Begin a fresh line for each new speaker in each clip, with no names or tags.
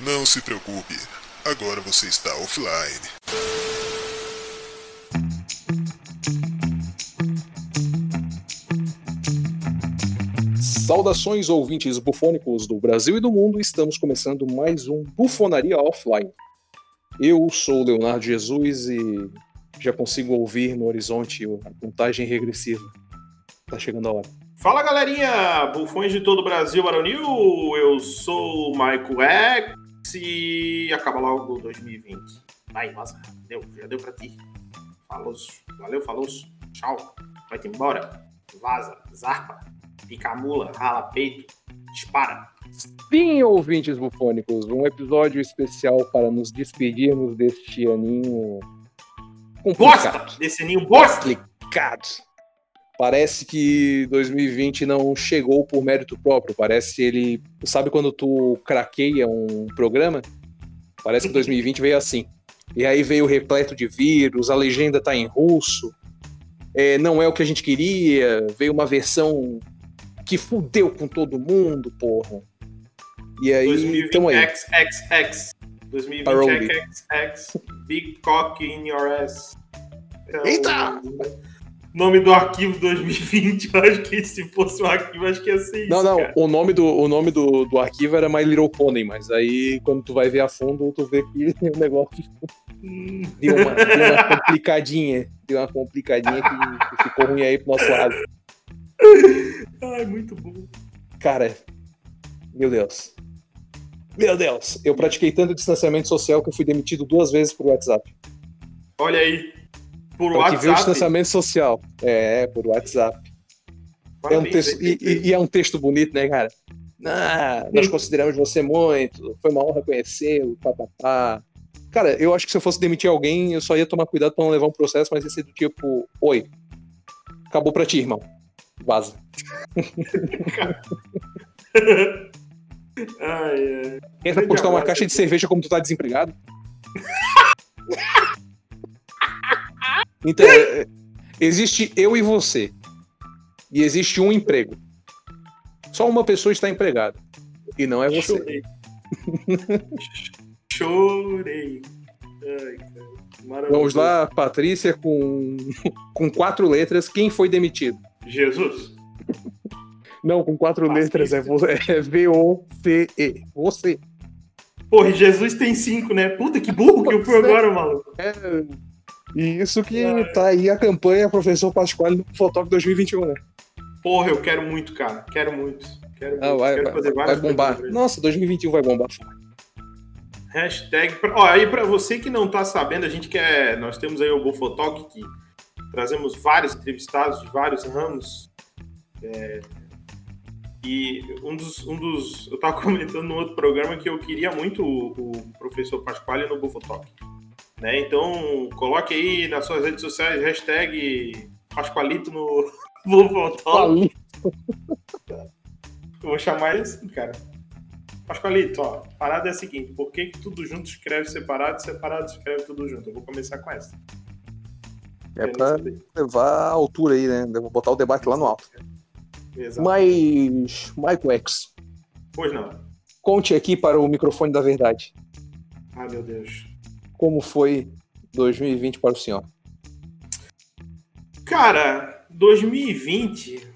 Não se preocupe, agora você está offline.
Saudações ouvintes bufônicos do Brasil e do mundo, estamos começando mais um Bufonaria Offline. Eu sou Leonardo Jesus e já consigo ouvir no horizonte a contagem regressiva. Tá chegando a hora.
Fala galerinha, bufões de todo o Brasil, Baronil. Eu sou o Michael X e acaba logo 2020. Vai, vaza. Deu, já deu pra ti. Falou, valeu, falou. Tchau. Vai-te embora. Vaza, zarpa, pica mula, rala peito, dispara.
Sim, ouvintes bufônicos, um episódio especial para nos despedirmos deste aninho complicado.
Bosta! Desse ninho bosta!
complicado. Parece que 2020 não chegou por mérito próprio. Parece ele. Sabe quando tu craqueia um programa? Parece que 2020 veio assim. E aí veio repleto de vírus, a legenda tá em russo. é, não é o que a gente queria. Veio uma versão que fudeu com todo mundo, porra. E aí,
2020
tamo aí.
XXX. 2020
Parody.
XXX. Big cock in your ass. É o
Eita!
Nome do arquivo 2020, eu acho que se fosse um arquivo, acho que ia ser isso.
Não, não,
cara.
o nome, do, o nome do, do arquivo era My Little Pony, mas aí quando tu vai ver a fundo, tu vê que o negócio
Hum,
deu uma, deu uma complicadinha. Deu uma complicadinha que, que ficou ruim aí pro nosso lado.
Ai, muito bom.
Cara, meu Deus. Meu Deus, eu pratiquei tanto distanciamento social que eu fui demitido duas vezes por WhatsApp.
Olha aí. Por
Pra que ver o
WhatsApp.
distanciamento social. É, por WhatsApp. É um texto, e, e- é um texto bonito, né, cara? Ah, nós consideramos você muito, foi uma honra conhecê-lo, papapá. Cara, eu acho que se eu fosse demitir alguém, eu só ia tomar cuidado pra não levar um processo, mas ia ser do tipo, oi, acabou pra ti, irmão. Vaza.
Ai, ai.
Postar uma caixa de cerveja como tu tá desempregado. Então, é, é, existe eu e você. E existe um emprego. Só uma pessoa está empregada. E não é você.
Chorei. Chorei. Ai, cara.
Vamos lá, Patrícia, com, com quatro letras. Quem foi demitido?
Jesus.
Não, com quatro letras. É, vo- é V-O-C-E. Você.
Porra, e Jesus tem cinco, né? Puta que burro que eu fui agora, maluco.
É, e isso que tá aí a campanha Professor Pasquale no Fotógrafo 2021, né?
Porra, eu quero muito, cara. Quero muito. Quero muito.
Ah, vai,
quero
vai,
fazer
vai
várias
bombar.
coisas.
Nossa, 2021 vai bombar.
Hashtag. Ó, aí pra você que não tá sabendo, a gente quer. Nós temos aí o Bufotalk que trazemos vários entrevistados de vários ramos. É, E um dos, um dos. Eu tava comentando no outro programa que eu queria muito o, o professor Pasquale no Bufotalk. Né? Então, coloque aí nas suas redes sociais hashtag Pasqualito no Eu vou chamar ele assim, cara. Pascoalito, ó, a parada é a seguinte: por que, que tudo junto escreve separado, separado escreve tudo junto? Eu vou começar com essa.
É pra levar a altura aí, né? Vou botar o debate lá no alto.
Exato.
Mas, Michael X,
Pois não.
conte aqui para o microfone da verdade.
Ai, meu Deus.
Como foi 2020 para o senhor?
Cara, 2020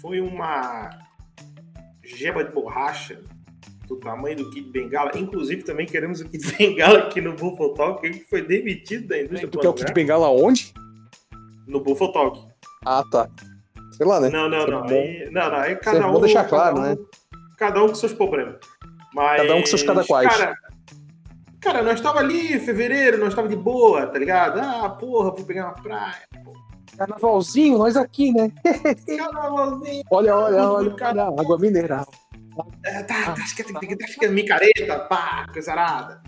foi uma geba de borracha do tamanho do Kid Bengala. Inclusive, também queremos o Kid Bengala aqui no Buffalo Talk, ele foi demitido da indústria
Tu quer o Kid. Bengala onde?
No Buffalo Talk.
Ah, tá. Sei lá, né?
Não, não,
é
não. Aí, não, não. Aí
é
cada
bom
um.
deixar claro,
um-
né?
Cada um com seus problemas. Mas,
Cada um com seus cada quais.
Cara, cara, nós tava ali em fevereiro, nós tava de boa, tá ligado? Ah, porra, vou pegar uma praia.
Carnavalzinho, nós aqui, né?
Carnavalzinho.
Olha, olha, olha, olha, água mineral.
É, tá, tá, acho que tá, tá ficando micareta, pá, coisa arada.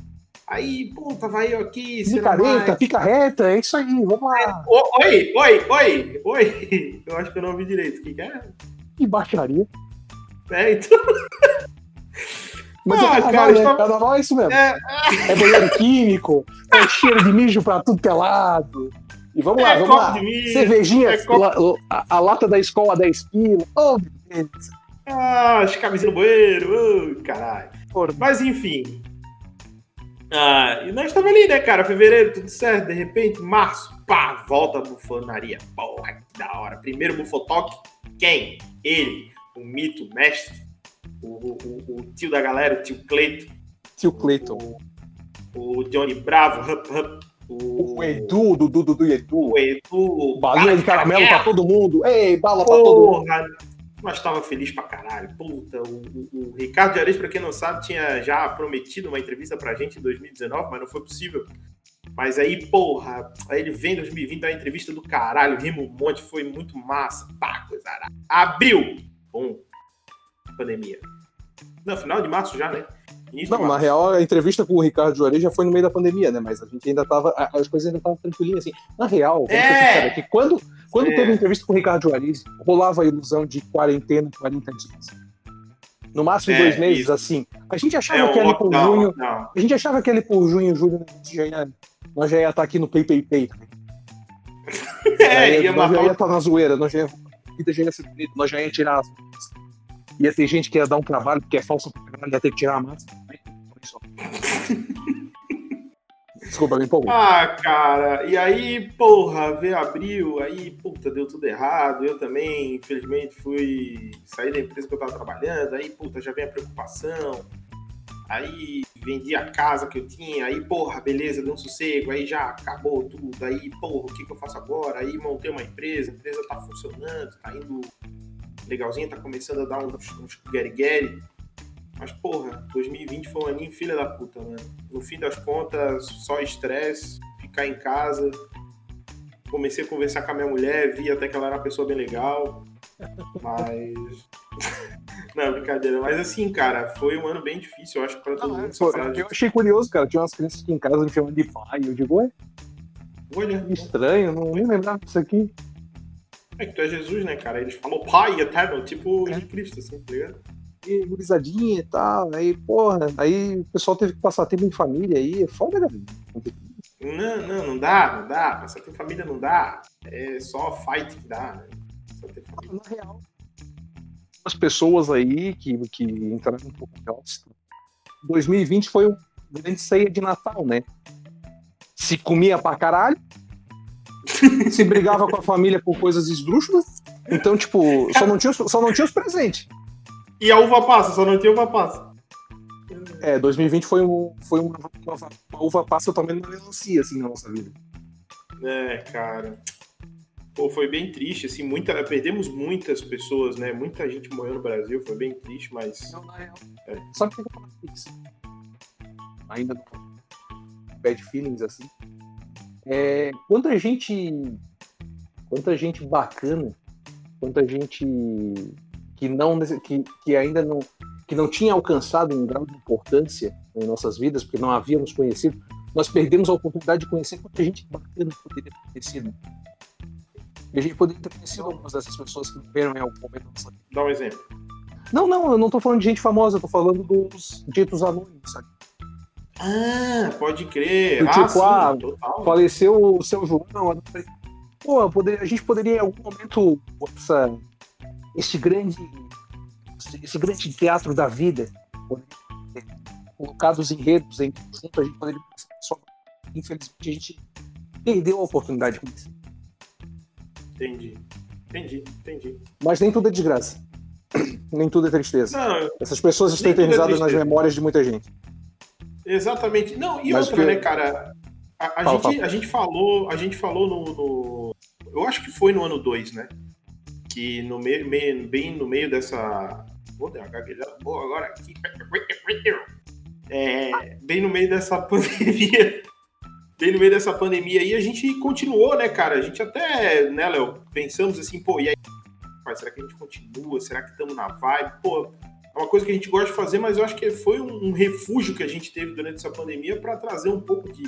Aí, pô, tava eu aqui, mais.
pica reta, é isso aí, vamos lá.
Ô, Oi, oi, oi, oi. Eu acho que eu não ouvi direito. O que que é?
Que baixaria.
É, então.
Mas
Ah,
é carnaval,
cara,
né?
está-
Carnaval é isso mesmo.
É,
É banheiro químico, é cheiro de mijo pra tudo que é lado. E vamos lá,
É
vamos lá.
milho,
Cervejinha,
é copo-
a, a lata da escola 10 pila. Oh, Deus.
Ah, as camisinhas no banheiro, ô, caralho. Mas enfim. Ah, e nós estamos ali, né, cara? Fevereiro, tudo certo. De repente, março, pá, volta a bufonaria. Porra, que da hora. Primeiro bufotoque, quem? Ele, o mito, o mestre, o, o- o- tio da galera, o tio Cleito,
Tio Cleiton.
o, o Johnny Bravo, Hup Hup, o,
O Edu, o Dudu, e Edu.
o Edu,
Balinha de caramelo pra todo mundo. Ei, bala pra todo mundo.
Porra, nós tava feliz pra caralho. Puta, o, o- o Ricardo de Areis, pra quem não sabe, tinha já prometido uma entrevista pra gente em 2019, mas não foi possível. Mas aí, porra, aí ele vem em 2020, dá uma entrevista do caralho, rima um monte, foi muito massa. Pá, coisa arada. Abril! Bom, pandemia. Não, final de março já, né? Início
Não, na real, a entrevista com o Ricardo Juarez já foi no meio da pandemia, né? Mas a gente ainda tava. As coisas ainda estavam tranquilinhas, assim. Na real, vamos ser
É.
aqui, quando, quando
É.
teve a entrevista com o Ricardo Juarez, rolava a ilusão de quarentena 40 dias. No máximo
É,
dois meses,
isso.
assim. A gente achava
É
que ali por
lockdown,
junho.
lockdown.
A gente achava que ali por junho, julho, gente já ia, nós já ia estar aqui no Pay Pay.
É,
Aí
ia
nós já
matar
ia
o
estar na zoeira, nós já ia, já ia ser bonita, nós já ia tirar as. Ia ter gente que ia dar um trabalho, porque é falso pra caralho, ia ter que tirar a máscara. Desculpa, me empolgou.
Ah, cara, e aí, porra, veio abril, aí, puta, deu tudo errado. Eu também, infelizmente, fui sair da empresa que eu tava trabalhando, aí, puta, já vem a preocupação. Aí vendi a casa que eu tinha, aí, porra, beleza, deu um sossego, aí já acabou tudo, aí, porra, o que, que eu faço agora? Aí montei uma empresa, a empresa tá funcionando, tá indo legalzinho, tá começando a dar uns, uns guerigueri. Mas, porra, 2020 foi um aninho filha da puta, mano. No fim das contas, só estresse, ficar em casa. Comecei a conversar com a minha mulher, vi até que ela era uma pessoa bem legal. Mas. Não, brincadeira. Mas assim, cara, foi um ano bem difícil, eu acho, pra todo mundo. essa
Pô, eu achei curioso, cara. Tinha umas crianças aqui em casa me chamando de pai. Eu digo, ué,
Olha,
estranho, não nem lembrava disso aqui.
É que tu é Jesus, né, cara? Eles falam pai eterno, tipo de Cristo, assim, tá ligado?
E gurizadinha e tal. Aí, porra, aí o pessoal teve que passar tempo em família aí. É foda, galera.
Não, não, não dá, não dá. Passar ter família não dá. É só fight que dá, né?
Na real. As pessoas aí que, que entraram um pouco em office. 2020 foi um grande ceia de Natal, né? Se comia pra caralho, se brigava com a família por coisas esdrúxulas. Então, tipo, só não tinha, os- só não tinha os presentes.
E a uva passa, só não tinha uva passa.
É, 2020 foi, um, foi uma, uma, uma uva passa também uma melancia, assim, na nossa vida.
É, cara. Pô, foi bem triste, assim, muita, perdemos muitas pessoas, né? Muita gente morreu no Brasil, foi bem triste, mas.
Não, na real.
É.
Sabe o que eu falo? Ainda no bad feelings, assim. É, quanta gente. Quanta gente bacana, quanta gente que não que, que ainda não que não tinha alcançado um grau de importância em nossas vidas, porque não havíamos conhecido, nós perdemos a oportunidade de conhecer quanta gente bacana poderia ter conhecido. E a gente poderia ter conhecido algumas dessas pessoas que morreram em algum momento da nossa vida.
Dá um exemplo.
Não, não, eu não tô falando de gente famosa, eu tô falando dos ditos anônimos, sabe?
Ah, pode crer.
Do
ah,
tipo,
sim,
ah,
total.
Faleceu o seu João. Pô, a gente poderia em algum momento essa, esse grande esse, grande teatro da vida colocado os enredos em conjunto, a gente poderia só infelizmente a gente perdeu a oportunidade com isso.
Entendi. Entendi, entendi.
Mas nem tudo é desgraça. nem tudo é tristeza.
Não,
Essas pessoas estão
tudo é
eternizadas nas memórias de muita gente.
Exatamente. Não, e
Mas
outra,
que-
né, cara? A, a
Fala,
gente,
fala.
a gente falou, a gente falou no, no- Eu acho que foi no ano 2, né? Que no meio, meio- bem no meio dessa. Vou dar uma gaguejada boa agora aqui. É, bem no meio dessa pandemia. Bem no meio dessa pandemia aí, a gente continuou, né, cara? A gente até, né, Léo, pensamos assim, pô, e aí, será que a gente continua? Será que estamos na vibe? Pô, uma coisa que a gente gosta de fazer, mas eu acho que foi um, um refúgio que a gente teve durante essa pandemia para trazer um pouco de,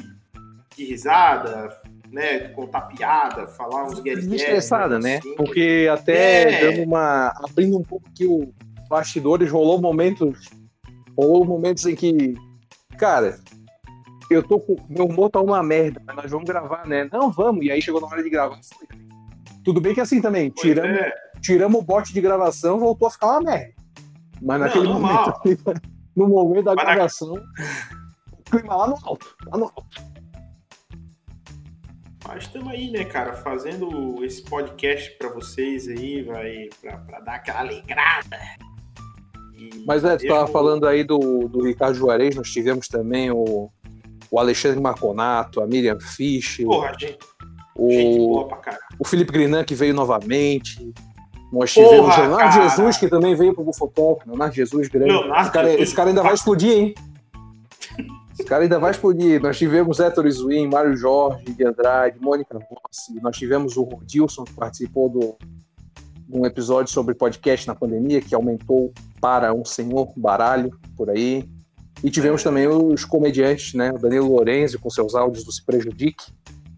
de risada, né? De contar piada, falar uns guerreiros.
Desestressada, né? Porque até
É.
dando uma. abrindo um pouco aqui o bastidores, rolou momentos. Rolou momentos em que. Cara, eu tô com. Meu humor tá uma merda, mas nós vamos gravar, né? Não, vamos. E aí chegou na hora de gravar. Tudo bem que assim também,
Pois
tiramos,
é.
tiramos o bote de gravação, voltou a ficar uma merda. Mas naquele
Não,
momento, no momento da
Mas na-
gravação, o clima lá no alto. Lá no alto.
Mas estamos aí, né, cara, fazendo esse podcast pra vocês aí, vai, pra, pra dar aquela alegrada. E
Mas é, tu tava falando aí do, do Ricardo Juarez, nós tivemos também o, o Alexandre Marconato, a Miriam Fisch,
Porra, gente, gente
o,
boa pra caralho.
o Felipe Grinan, que veio novamente. Nós tivemos
Porra,
Leonardo
cara.
Jesus, que também veio pro Bufotop. Leonardo Jesus, grande.
Leonardo
esse, cara,
Jesus.
esse cara ainda vai explodir, hein? Esse cara ainda vai explodir. Nós tivemos Héctor Zwin, Mário Jorge de Andrade, Mônica Rossi. Nós tivemos o Rodilson, que participou do, de um episódio sobre podcast na pandemia, que aumentou para um senhor baralho por aí. E tivemos também os comediantes, né? O Danilo Lorenzi, com seus áudios do Se Prejudique,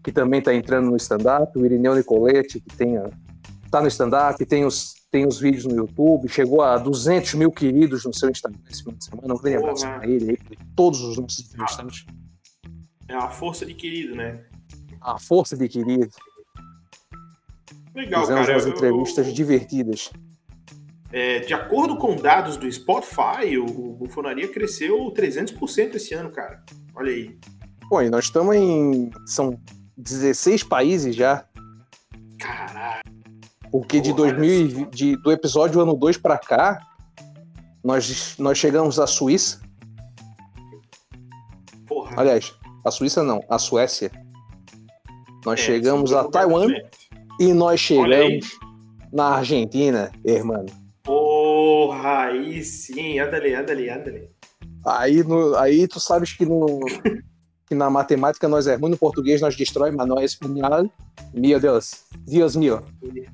que também está entrando no stand-up. O Irineu Nicoletti, que tem a, tá no stand-up, tem os, tem os vídeos no YouTube, chegou a 200 mil queridos no seu Instagram esse final de semana. Um grande abraço para ele, pra todos os nossos entrevistados.
É uma força de querido, né?
A força de querido.
Legal,
Fizemos
cara.
umas
eu-
entrevistas divertidas.
é, de acordo com dados do Spotify, o, o Bufonaria cresceu 300% esse ano, cara. Olha aí.
Pô, e nós estamos em. São 16 países já. Porque de
Porra,
2000, e- de, do episódio ano 2 para cá, nós, nós chegamos à Suíça.
Porra.
Aliás, a Suíça não, a Suécia. Nós
É,
chegamos
são
a Taiwan e nós chegamos na Argentina, irmão.
Porra, aí sim. Andale, andale, andale.
Aí, no, aí tu sabes que, no, que na matemática nós é ruim, no português nós destrói, mas no espanhol, meu Deus, Dios mío.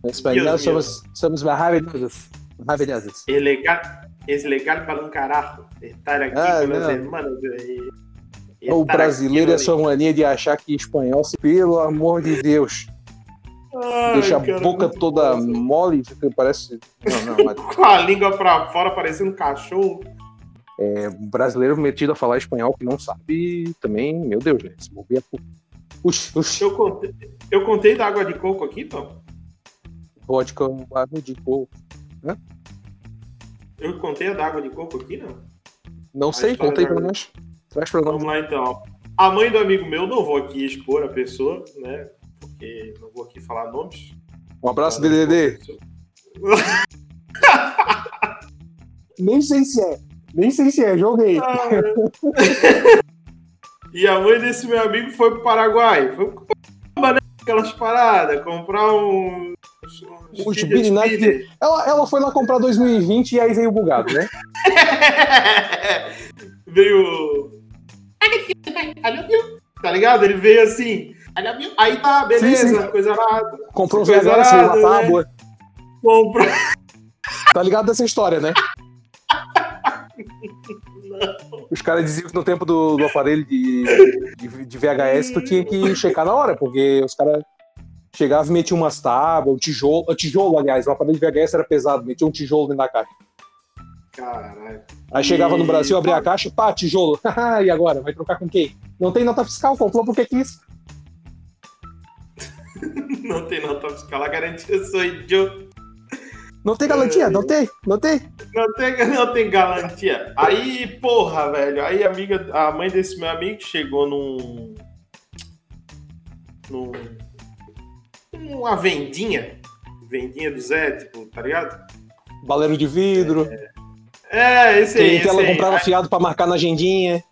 No espanhol somos, somos maravilhosos. Maravilhosos.
Es legal, es legal para um carajo estar aqui
Ah,
com os
não.
hermanos. E, e
O brasileiro é sua mania de achar que espanhol, pelo amor de Deus,
Ai,
deixa a
cara,
boca toda mole, parece. Não, não, mas
Com a língua pra fora, parecendo um cachorro.
É, brasileiro metido a falar espanhol que não sabe também, meu Deus, né? Se bobear, pô. Uxi, uxi,
Eu contei, eu contei da água de coco aqui, Tom?
vodka, água de coco.
Eu contei a da água de coco aqui, não?
Não sei,
história
contei pra nós. Traz pra nós.
Vamos lá, então. A mãe do amigo meu, não vou aqui expor a pessoa, né? Porque não vou aqui falar nomes.
Um abraço, DDD. Nem sei se é. Nem sei se é, joguei.
E a mãe desse meu amigo foi pro Paraguai. Foi pro Paraguai, né? Aquelas paradas, comprar um.
Birinac
spinner.
Ela, ela foi lá comprar 2020 e aí veio bugado, né?
veio. Tá ligado? Ele veio assim. Aí tá, beleza,
Sim, sim.
coisa arada.
Comprou um VHS, veio uma
né?
tábua.
Comprou.
Tá ligado dessa história, né? Os caras diziam que no tempo do, do aparelho de, de, de VHS tu tinha que checar na hora, porque os caras chegavam e metiam umas tábuas, um tijolo, um tijolo, aliás, o aparelho de VHS era pesado, metia um tijolo dentro da caixa.
Caralho.
Aí chegava no Brasil, abria a caixa, pá, tijolo. e agora? Vai trocar com quem? Não tem nota fiscal, comprou porque quis.
Não tem nota fiscal, a garantia sou idiota.
Não tem garantia? Não tem? Não tem?
Não tem, não tem garantia. Aí, porra, velho. Aí a amiga, a mãe desse meu amigo chegou num. num. uma vendinha. Vendinha do Zé, tipo, tá ligado?
Baleiro de vidro.
É, esse aí.
Que
Esse
ela
aí.
comprava fiado pra marcar na agendinha.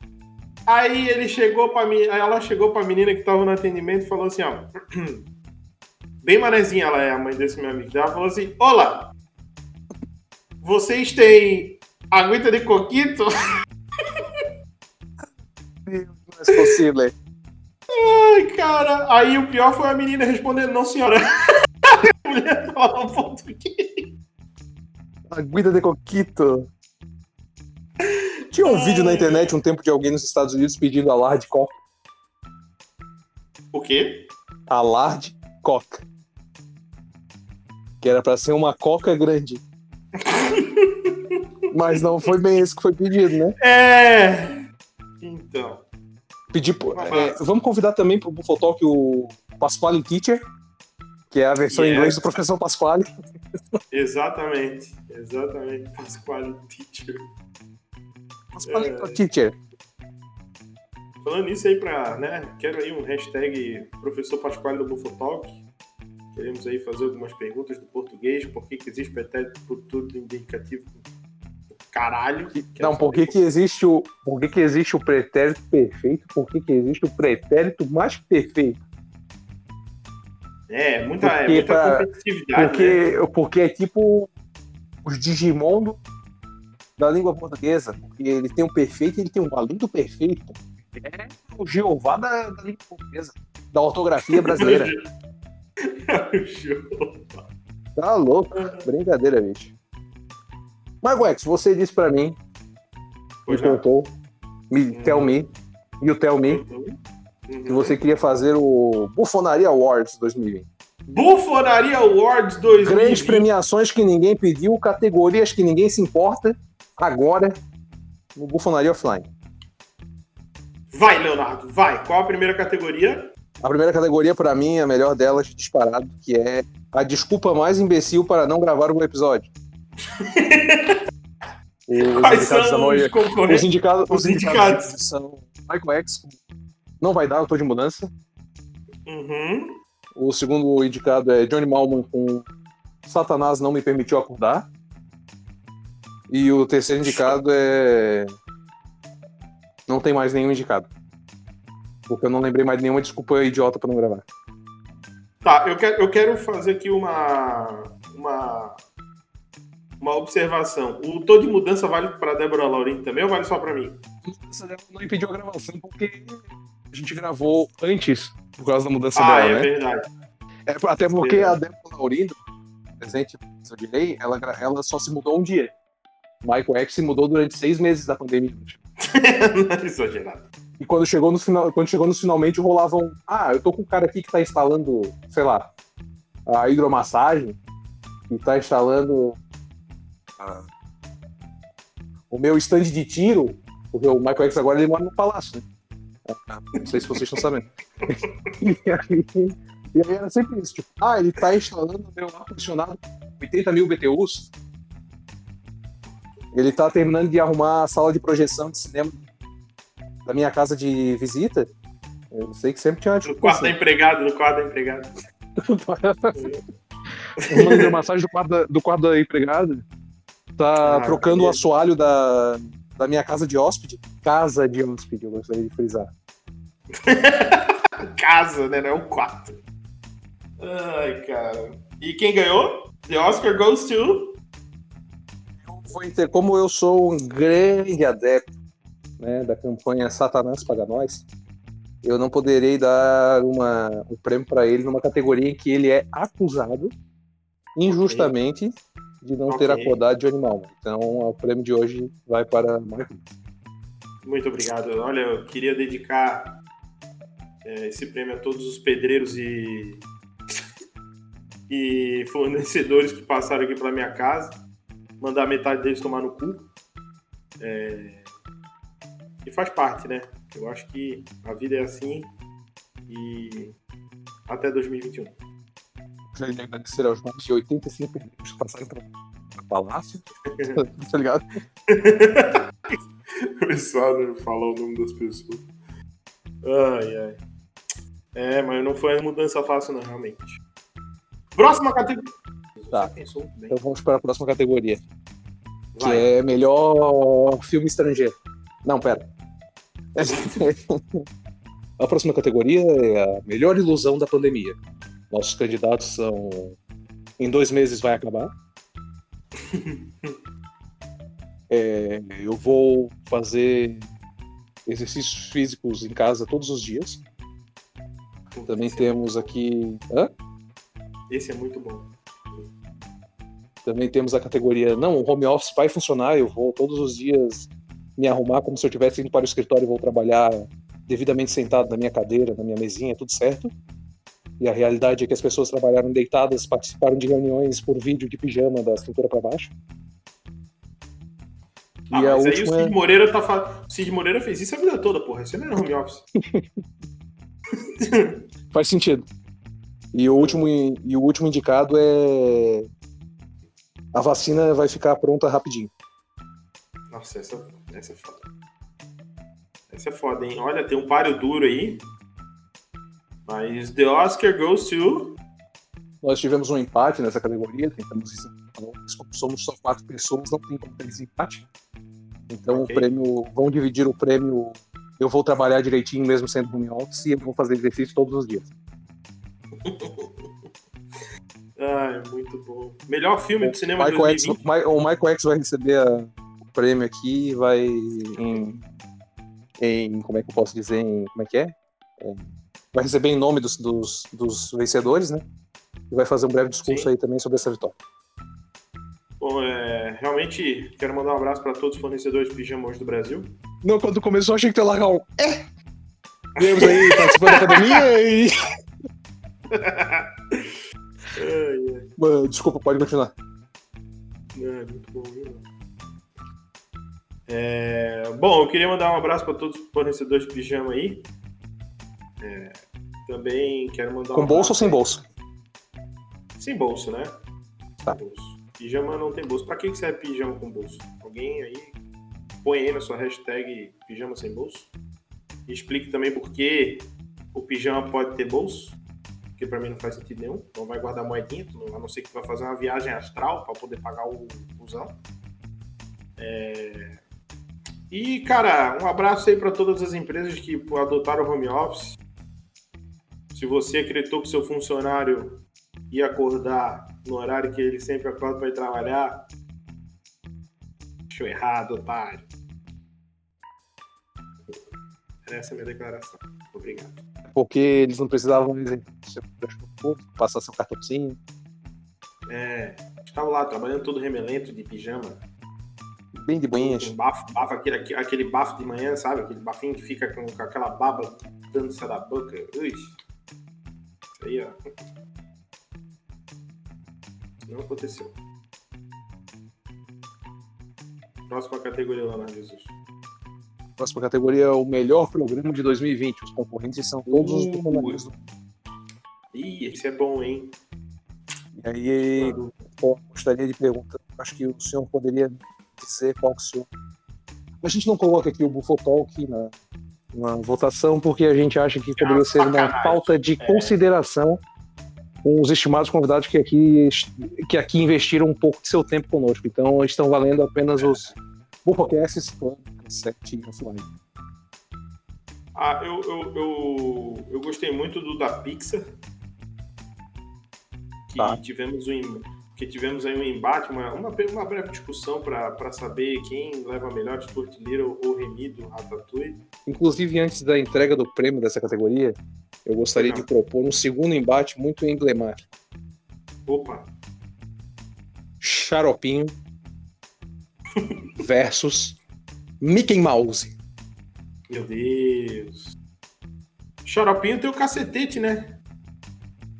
Aí ele chegou pra mim, aí ela chegou pra menina que tava no atendimento e falou assim, ó. Bem manezinha ela é, a mãe desse meu amigo. Ela falou assim: Olá! Vocês têm aguenta de coquito?
Não é possível.
Ai, cara. Aí o pior foi a menina respondendo: Não, senhora. A mulher falava português.
Aguida de coquito. Tinha um vídeo na internet um tempo de alguém nos Estados Unidos pedindo alarde coca.
O quê?
Alarde coca. Que era pra ser uma coca grande. Mas não foi bem esse que foi pedido, né?
É. Então.
Pedir, pro- é, vamos convidar também para o Bufotalk o Pasquale Teacher, que é a versão em
Yes.
inglês do professor Pasquale.
Exatamente. Exatamente. Pasquale Teacher.
Pasquale
É.
Teacher.
Falando nisso aí pra, né? Quero aí um hashtag professor Pasquale do Bufotalk. Queremos aí fazer algumas perguntas do português. Por que, que existe pretérito futuro indicativo? Caralho.
Não, por que, que existe o, por que, que existe o pretérito perfeito? Por que, que existe o pretérito mais que perfeito?
É, muita, é
Porque
muita
pra-
competitividade, né?
Porque, porque é tipo os Digimon do- da língua portuguesa. Porque ele tem um perfeito e ele tem um valendo perfeito. É o Jeová da, da língua portuguesa. Da ortografia brasileira. Tá louco. Brincadeira, bicho. Mas, Wex, você disse pra mim, me
Pois não.
contou, me tell me, you tell me,
Uhum.
que você queria fazer o Bufonaria Awards 2020.
Bufonaria Awards 2020.
Grandes premiações que ninguém pediu, categorias que ninguém se importa, agora no Bufonaria Offline.
Vai, Leonardo, vai. Qual a primeira categoria?
A primeira categoria, pra mim, é a melhor delas, disparado, que é a desculpa mais imbecil para não gravar o episódio. Os
Quais são os concorrentes?
Os indicados,
Os
os indicados são Michael X, não vai dar, eu tô de mudança.
Uhum.
O segundo indicado é Johnny Malman com Satanás não me permitiu acordar. E o terceiro indicado é. Não tem mais nenhum indicado. Porque eu não lembrei mais nenhuma desculpa idiota pra não gravar.
Tá, eu quero, eu quero fazer aqui uma, uma, uma observação. O Tô de Mudança vale pra Débora Laurim também ou vale só pra mim?
Essa dela não impediu a gravação porque a gente gravou antes, por causa da mudança
Ah,
dela,
é
né?
verdade.
É, até porque
Verdade.
a Débora Laurindo, presente de lei, ela, ela só se mudou um dia. Michael X se mudou durante seis meses da pandemia.
Exagerado.
E quando chegou no final, quando chegou nos finalmente rolavam, ah, eu tô com um cara aqui que tá instalando, sei lá, a hidromassagem, que tá instalando ah, o meu stand de tiro, porque o Michael X agora ele mora no palácio, né? Ah, Não sei se vocês estão sabendo. e, aí, e aí era sempre isso, tipo, ah, ele tá instalando o meu ar-condicionado com 80 mil BTUs. Ele tá terminando de arrumar a sala de projeção de cinema da minha casa de visita. Eu sei que sempre tinha uma
No quarto da empregada, no quarto da empregada.
Uma hidromassagem do quarto da, do quarto da empregada. Tá
Ah,
trocando o assoalho da, da minha casa de hóspede. Casa de hóspede, eu gostaria de frisar.
Casa, né? Não é um quarto. Ai, cara. E quem ganhou? The Oscar goes to.
Ter, como eu sou um grande adepto né, da campanha Satanás Paga Nós, eu não poderei dar uma, um prêmio para ele numa categoria em que ele é acusado injustamente de não ter
Ok.
acordado de animal. Então, o prêmio de hoje vai para Marco.
Muito obrigado. Olha, eu queria dedicar é, esse prêmio a todos os pedreiros e, e fornecedores que passaram aqui pela minha casa. Mandar metade deles tomar no cu. É, E faz parte, né? Eu acho que a vida é assim e até 2021.
De agradecer aos mais de 85 pedreiros que passaram pelo palácio. tá ligado?
Começaram a falar o nome das pessoas. Ai, ai. É, mas não foi uma mudança fácil, não, realmente. Próxima categoria.
Tá. Então vamos para a próxima categoria, que
Vai.
é melhor filme estrangeiro. Não, pera. a próxima categoria é a melhor ilusão da pandemia. Nossos candidatos são Em dois meses vai acabar. É, eu vou fazer exercícios físicos em casa todos os dias. Também
Esse é-
temos aqui. Hã?
Esse é muito bom.
Também temos a categoria, não, o home office vai funcionar, eu vou todos os dias me arrumar como se eu estivesse indo para o escritório e vou trabalhar devidamente sentado na minha cadeira, na minha mesinha, tudo certo. E a realidade é que as pessoas trabalharam deitadas, participaram de reuniões por vídeo de pijama da cintura para baixo.
Ah,
e a
mas aí o
última
Cid Moreira tá fa... O Cid Moreira fez isso a vida toda, porra. Isso não era home office.
faz sentido. E o último, e o último indicado é. A vacina vai ficar pronta rapidinho.
Nossa, essa, essa é foda. Essa é foda, hein? Olha, tem um páreo duro aí. Mas The Oscar goes to.
Nós tivemos um empate nessa categoria, tentamos somos só quatro pessoas, não tem como ter desempate. Então
Ok.
o prêmio, vão dividir o prêmio. Eu vou trabalhar direitinho mesmo sendo home office e eu vou fazer exercício todos os dias.
Ai, muito bom. Melhor filme de cinema
Michael
2020.
Mi- o Michael X vai receber a- o prêmio aqui e vai em, em- Como é que eu posso dizer? Em, como é que é? É, vai receber em nome dos, dos, dos vencedores, né? E vai fazer um breve discurso
Sim.
aí também sobre essa vitória.
Bom, é, realmente quero mandar um abraço para todos os fornecedores de pijama hoje do Brasil.
Não, quando começou, achei que ia largar um. É! Viemos aí participando da academia e. Desculpa, pode continuar.
ai, muito bom, viu? É, bom, eu queria mandar um abraço para todos os fornecedores de pijama aí. É, também quero mandar um
Com bolso ou sem bolso?
Sem bolso, né?
Tá.
Sem bolso. Pijama não tem bolso. Pra que que serve pijama com bolso? Alguém aí põe aí na sua hashtag pijama sem bolso. E explique também por que o pijama pode ter bolso. Porque pra mim não faz sentido nenhum. Não vai guardar moedinha, a não ser que tu vai fazer uma viagem astral pra poder pagar o busão. É... E, cara, um abraço aí pra todas as empresas que adotaram o home office. Se você acreditou que seu funcionário ia acordar no horário que ele sempre acorda para ir trabalhar. Achou errado, otário. Essa é a minha declaração. Obrigado.
Porque eles não precisavam passar seu cartãozinho.
É, estava lá trabalhando todo remelento de pijama.
Bem de banhas.
Um bafo, bafo aquele, aquele bafo de manhã, sabe? Aquele bafinho que fica com, com aquela baba dando da boca. Ui. Aí, ó. Não aconteceu. Próxima categoria, Leonardo Jesus.
Próxima categoria é o melhor programa de 2020. Os concorrentes são todos os
Uh.
programadores.
Ih, esse é bom, hein?
E aí, pô, gostaria de perguntar, acho que o senhor poderia dizer qual que o senhor. A gente não coloca aqui o Bufotalk na, na votação porque a gente acha que poderia ser uma falta de consideração com os estimados convidados que aqui, que aqui investiram um pouco de seu tempo conosco. Então, estão valendo apenas os Bufocasts, Club, Cassette e Offline.
Ah, eu, eu, eu, eu gostei muito do da Pixar. Que
Tá.
tivemos um que tivemos aí um embate, uma, uma, uma breve discussão para saber quem leva melhor, Stuart Little ou Remy do Ratatouille.
Inclusive, antes da entrega do prêmio dessa categoria, eu gostaria de propor um segundo embate muito emblemático.
Opa,
Xaropinho versus Mickey Mouse.
meu Deus. Xaropinho tem o cacetete, né?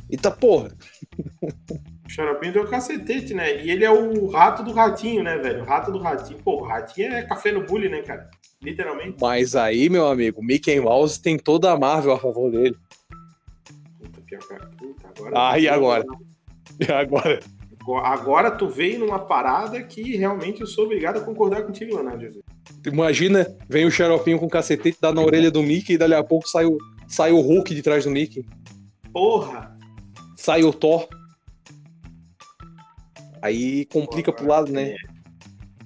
Eita porra!
Xaropinho tem o cacetete, né? E ele é o rato do ratinho, né, velho? O rato do ratinho. Pô, o ratinho é café no bullying, né, cara? Literalmente.
Mas aí, meu amigo, Mickey Mouse tem toda a Marvel a favor dele.
Puta, pior, cara. Puta, agora.
Ah, e agora? E agora?
Agora tu veio numa parada que realmente eu sou obrigado a concordar contigo, Leonardo Jesus.
Imagina, vem o Xaropinho com o cacetete, dá na orelha do Mickey e dali a pouco sai o, sai o Hulk de trás do Mickey.
Porra!
Sai o Thor. Aí complica pro lado, né?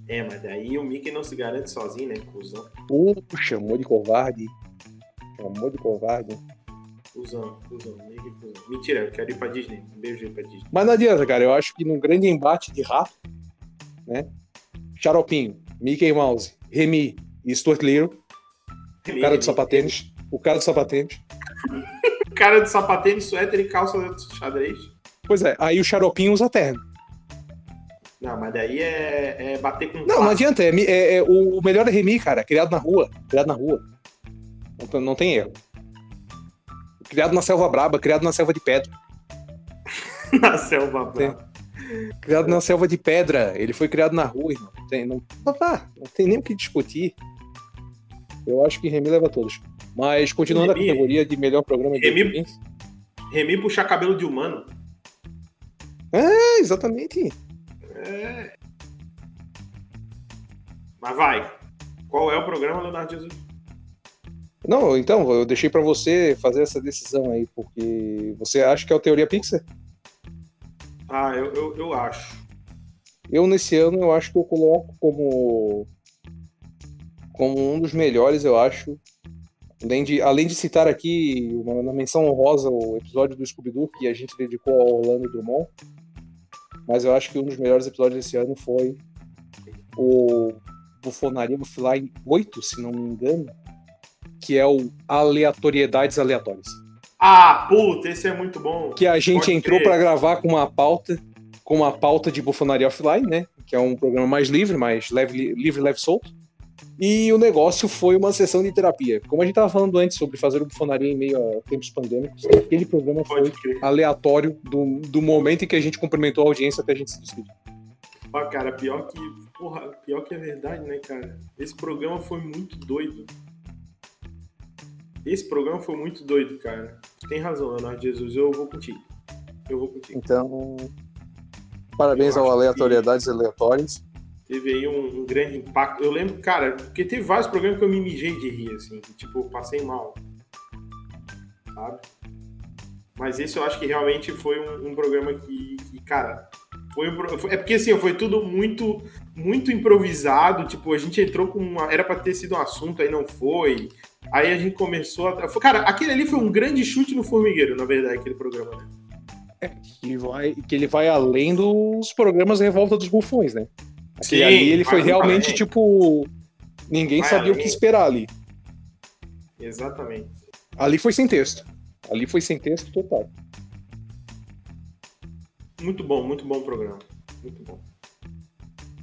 É, mas daí o Mickey não se garante sozinho, né, cuzão?
Pô, chamou de covarde. Chamou de covarde.
Cuzão, cuzão, Mickey cuzão. Mentira, eu quero ir pra Disney. Um beijo aí pra Disney.
Mas não adianta, cara. Eu acho que num grande embate de rato, né? Xaropinho, Mickey Mouse, Remy e Stuart Little, o cara do sapatênis, o cara do sapatênis.
O cara de sapatênis, suéter e calça de xadrez.
Pois é, aí o Xaropinho usa terno.
Não, mas daí é, é bater com
Não, não adianta. É, é- é- o, melhor é Remy, cara. Criado na rua. Criado na rua. Não, tem- não tem erro. Criado na selva braba, criado na selva de pedra.
na selva brava.
Criado na selva de pedra. Ele foi criado na rua, irmão. Não tem, não, ah, não tem nem o que discutir. Eu acho que Remy leva todos. Mas continuando
Remy-
a categoria de melhor programa de
Remy-
2020.
Remy puxar cabelo de humano.
É, exatamente.
É. Mas vai. Qual é o programa, Leonardo Jesus?
Não, então, eu deixei pra você fazer essa decisão aí, porque você acha que é o Teoria Pixar?
Ah, eu, eu, eu acho.
Eu, nesse ano, eu acho que eu coloco como como um dos melhores, eu acho. Além de, além de citar aqui uma, na menção honrosa o episódio do Scooby-Doo que a gente dedicou ao Orlando Drummond. Mas eu acho que um dos melhores episódios desse ano foi o Bufonaria Offline 8, se não me engano, que é o Aleatoriedades Aleatórias.
Ah, puta, esse é muito bom.
Que a gente
Pode
entrou para gravar com uma pauta, com uma pauta de Bufonaria Offline, né? Que é um programa mais livre, mais leve, livre, leve, solto. E o negócio foi uma sessão de terapia. Como a gente tava falando antes sobre fazer o Bufonaria em meio a tempos pandêmicos, aquele programa foi aleatório do, do momento em que a gente cumprimentou a audiência até a gente se despedir.
Ah, cara, pior que. Porra, pior que é verdade, né, cara? Esse programa foi muito doido. Esse programa foi muito doido, cara. Tem razão, Leonardo Jesus. Eu vou contigo. Eu vou contigo.
Então, parabéns
Eu
ao
acho que-
Aleatoriedades Aleatórias.
Teve aí um, um grande impacto. Eu lembro, cara, porque teve vários programas que eu me mijei de rir, assim. que, Tipo, passei mal. Sabe? Mas esse eu acho que realmente foi um, um programa que, que, cara. Foi é porque assim, foi tudo muito muito improvisado. Tipo, a gente entrou com uma. Era pra ter sido um assunto, aí não foi. Aí a gente começou a. Cara, aquele ali foi um grande chute no formigueiro, na verdade, aquele programa, né?
Que, vai, que ele vai além dos programas Revolta dos Bufões, né? Aquele
Sim,
ali ele foi realmente, tipo. Ninguém
Vai
sabia o
além.
que esperar ali.
Exatamente.
Ali foi sem texto. Ali foi sem texto total.
Muito bom, muito bom o programa. Muito bom.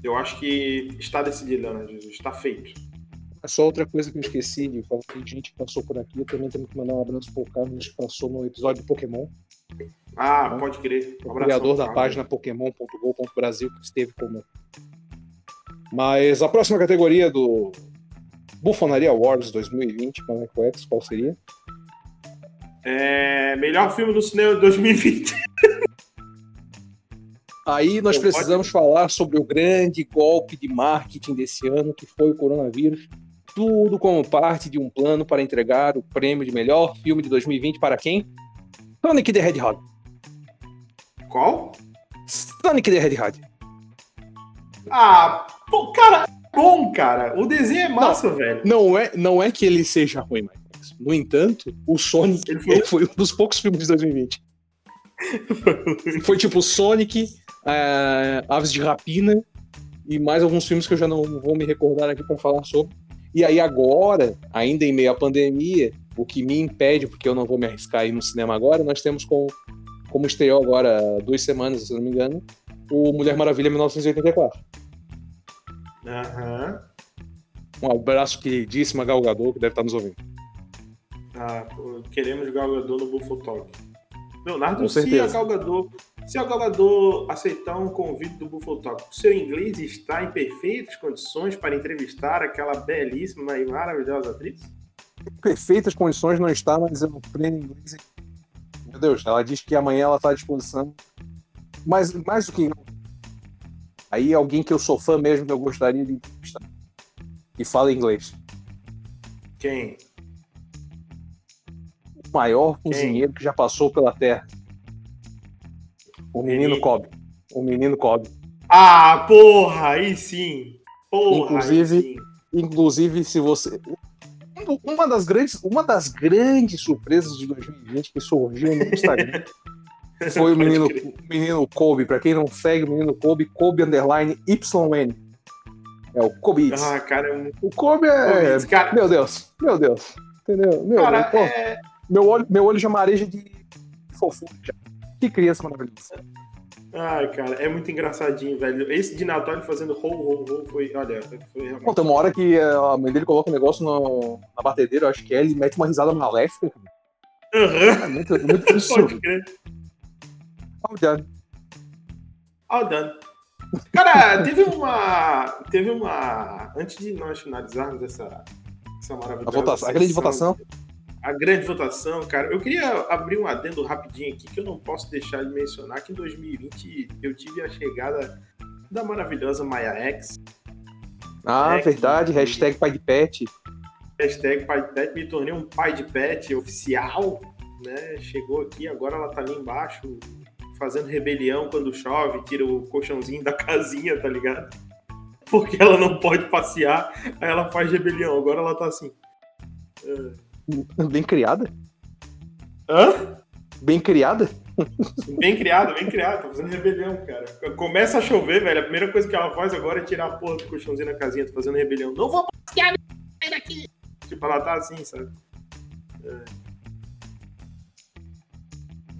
Eu acho que está decidido, Leonardo Jesus. Está feito.
É Só outra coisa que eu esqueci de falar, tem gente que passou por aqui, eu também temos que mandar um abraço pro Carlos, que passou no episódio do Pokémon,
Ah, pode crer. Um
o criador da página pokémon.go.brasil, que esteve como. Mas a próxima categoria do Bufonaria Awards 2020, Maneco X, qual seria?
É, melhor filme do cinema de 2020.
Aí nós
Eu
precisamos falar sobre o grande golpe de marketing desse ano, que foi o coronavírus. Tudo como parte de um plano para entregar o prêmio de melhor filme de 2020 para quem? Sonic the Hedgehog.
Qual?
Sonic the Hedgehog.
Ah, pô, cara, é bom, cara. O desenho é massa, velho.
Não é, não é que ele seja ruim, Max. No entanto, o Sonic
Ele foi-
ele foi um dos poucos filmes de 2020. Foi tipo Sonic, é, Aves de Rapina e mais alguns filmes que eu já não vou me recordar aqui para falar sobre. E aí agora, ainda em meio à pandemia, o que me impede, porque eu não vou me arriscar a ir no cinema agora, nós temos como, como estreou agora há duas semanas, se não me engano, o Mulher Maravilha 1984.
Aham.
Um abraço queridíssima Gal Gadot, que deve estar nos ouvindo.
Ah, queremos Gal Gadot no Buffalo Talk. Leonardo, se a
certeza.
Gal Gadot, se a Gal Gadot aceitar um convite do Buffalo Talk, o seu inglês está em perfeitas condições para entrevistar aquela belíssima e maravilhosa atriz?
perfeitas condições não está, mas eu aprendo inglês. Meu Deus, ela diz que amanhã ela está à disposição. Mas mais do que aí alguém que eu sou fã mesmo que eu gostaria de entrevistar e fala inglês.
Quem?
O maior cozinheiro que já passou pela Terra. O menino
Ele-
Cobb. O menino Cobb.
Ah, porra, aí sim. Porra,
Inclusive-
aí sim.
Inclusive, se você uma das grandes, uma das grandes surpresas de 2020 que surgiu no Instagram foi o menino, menino Kobe. Pra quem não segue o menino Kobe, Kobe underline YN. É o Kobe.
Ah, cara, é
O Kobe é.
Esse cara,
Meu Deus, meu Deus. Entendeu? Meu,
cara,
pô,
é...
meu, olho, meu olho já mareja de fofura. Que criança maravilhosa.
Ai, cara, é muito engraçadinho, velho. Esse de Natal fazendo rou, rou, rou foi, olha, foi realmente...
Pô, tem uma hora que a mãe dele coloca um negócio no- na batedeira, eu acho que é, ele mete uma risada maléfica.
Aham,
É muito, muito absurdo.
Crer.
Olha,
All done. Cara, teve uma. Teve uma. Antes de nós finalizarmos essa, essa maravilhosa.
A, votação, a grande votação.
A grande votação, cara. Eu queria abrir um adendo rapidinho aqui que eu não posso deixar de mencionar que em 2020 eu tive a chegada da maravilhosa Maya X.
Ah,
É
verdade.
que-
Hashtag pai de pet.
Hashtag pai de pet, me tornei um pai de pet oficial, né? Chegou aqui, agora ela tá ali embaixo fazendo rebelião quando chove, tira o colchãozinho da casinha, tá ligado? Porque ela não pode passear, aí ela faz rebelião. Agora ela tá assim.
Bem criada.
Hã?
Bem criada.
Bem criada, bem criada, tá fazendo rebelião, cara. Começa a chover, velho. A primeira coisa que ela faz agora é tirar a porra do colchãozinho da casinha, tá fazendo rebelião. Não vou passear, daqui! Tipo, ela tá assim, sabe? É.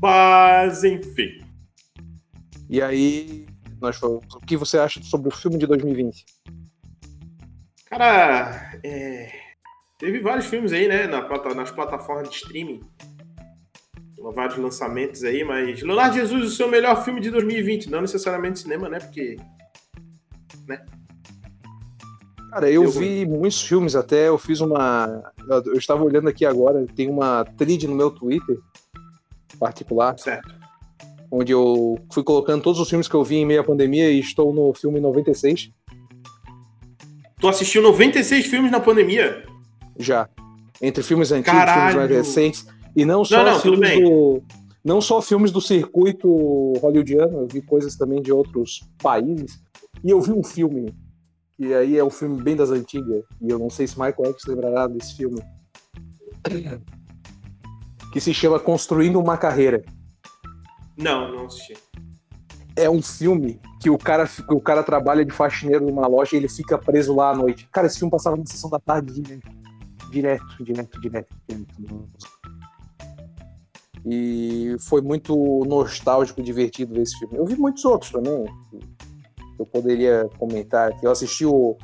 Mas, enfim.
E aí, nós falamos, o que você acha sobre o filme de 2020?
Cara, é, teve vários filmes aí, né, na nas plataformas de streaming. Vários lançamentos aí, mas Leonardo Jesus, o seu melhor filme de 2020, não necessariamente cinema, né? Porque
Cara, eu vi muitos filmes até, eu fiz uma. Eu estava olhando aqui agora, tem uma thread no meu Twitter particular,
certo.
Onde eu fui colocando todos os filmes que eu vi em meio à pandemia e estou no filme 96
Tu assistiu 96 filmes na pandemia?
já. Entre filmes antigos,
Caralho!
filmes mais recentes. E não só
não, tudo
filmes
bem.
do. Não só filmes do circuito hollywoodiano, eu vi coisas também de outros países. E eu vi um filme, que aí é um filme bem das antigas, e eu não sei se Michael X lembrará desse filme. Que se chama Construindo uma Carreira.
Não, não assisti.
É um filme que o cara, o cara trabalha de faxineiro numa loja e ele fica preso lá à noite. Cara, esse filme passava na sessão da tarde direto. Direto, direto, direto, direto. E foi muito nostálgico divertido ver esse filme. Eu vi muitos outros também. Eu poderia comentar aqui. Eu assisti o,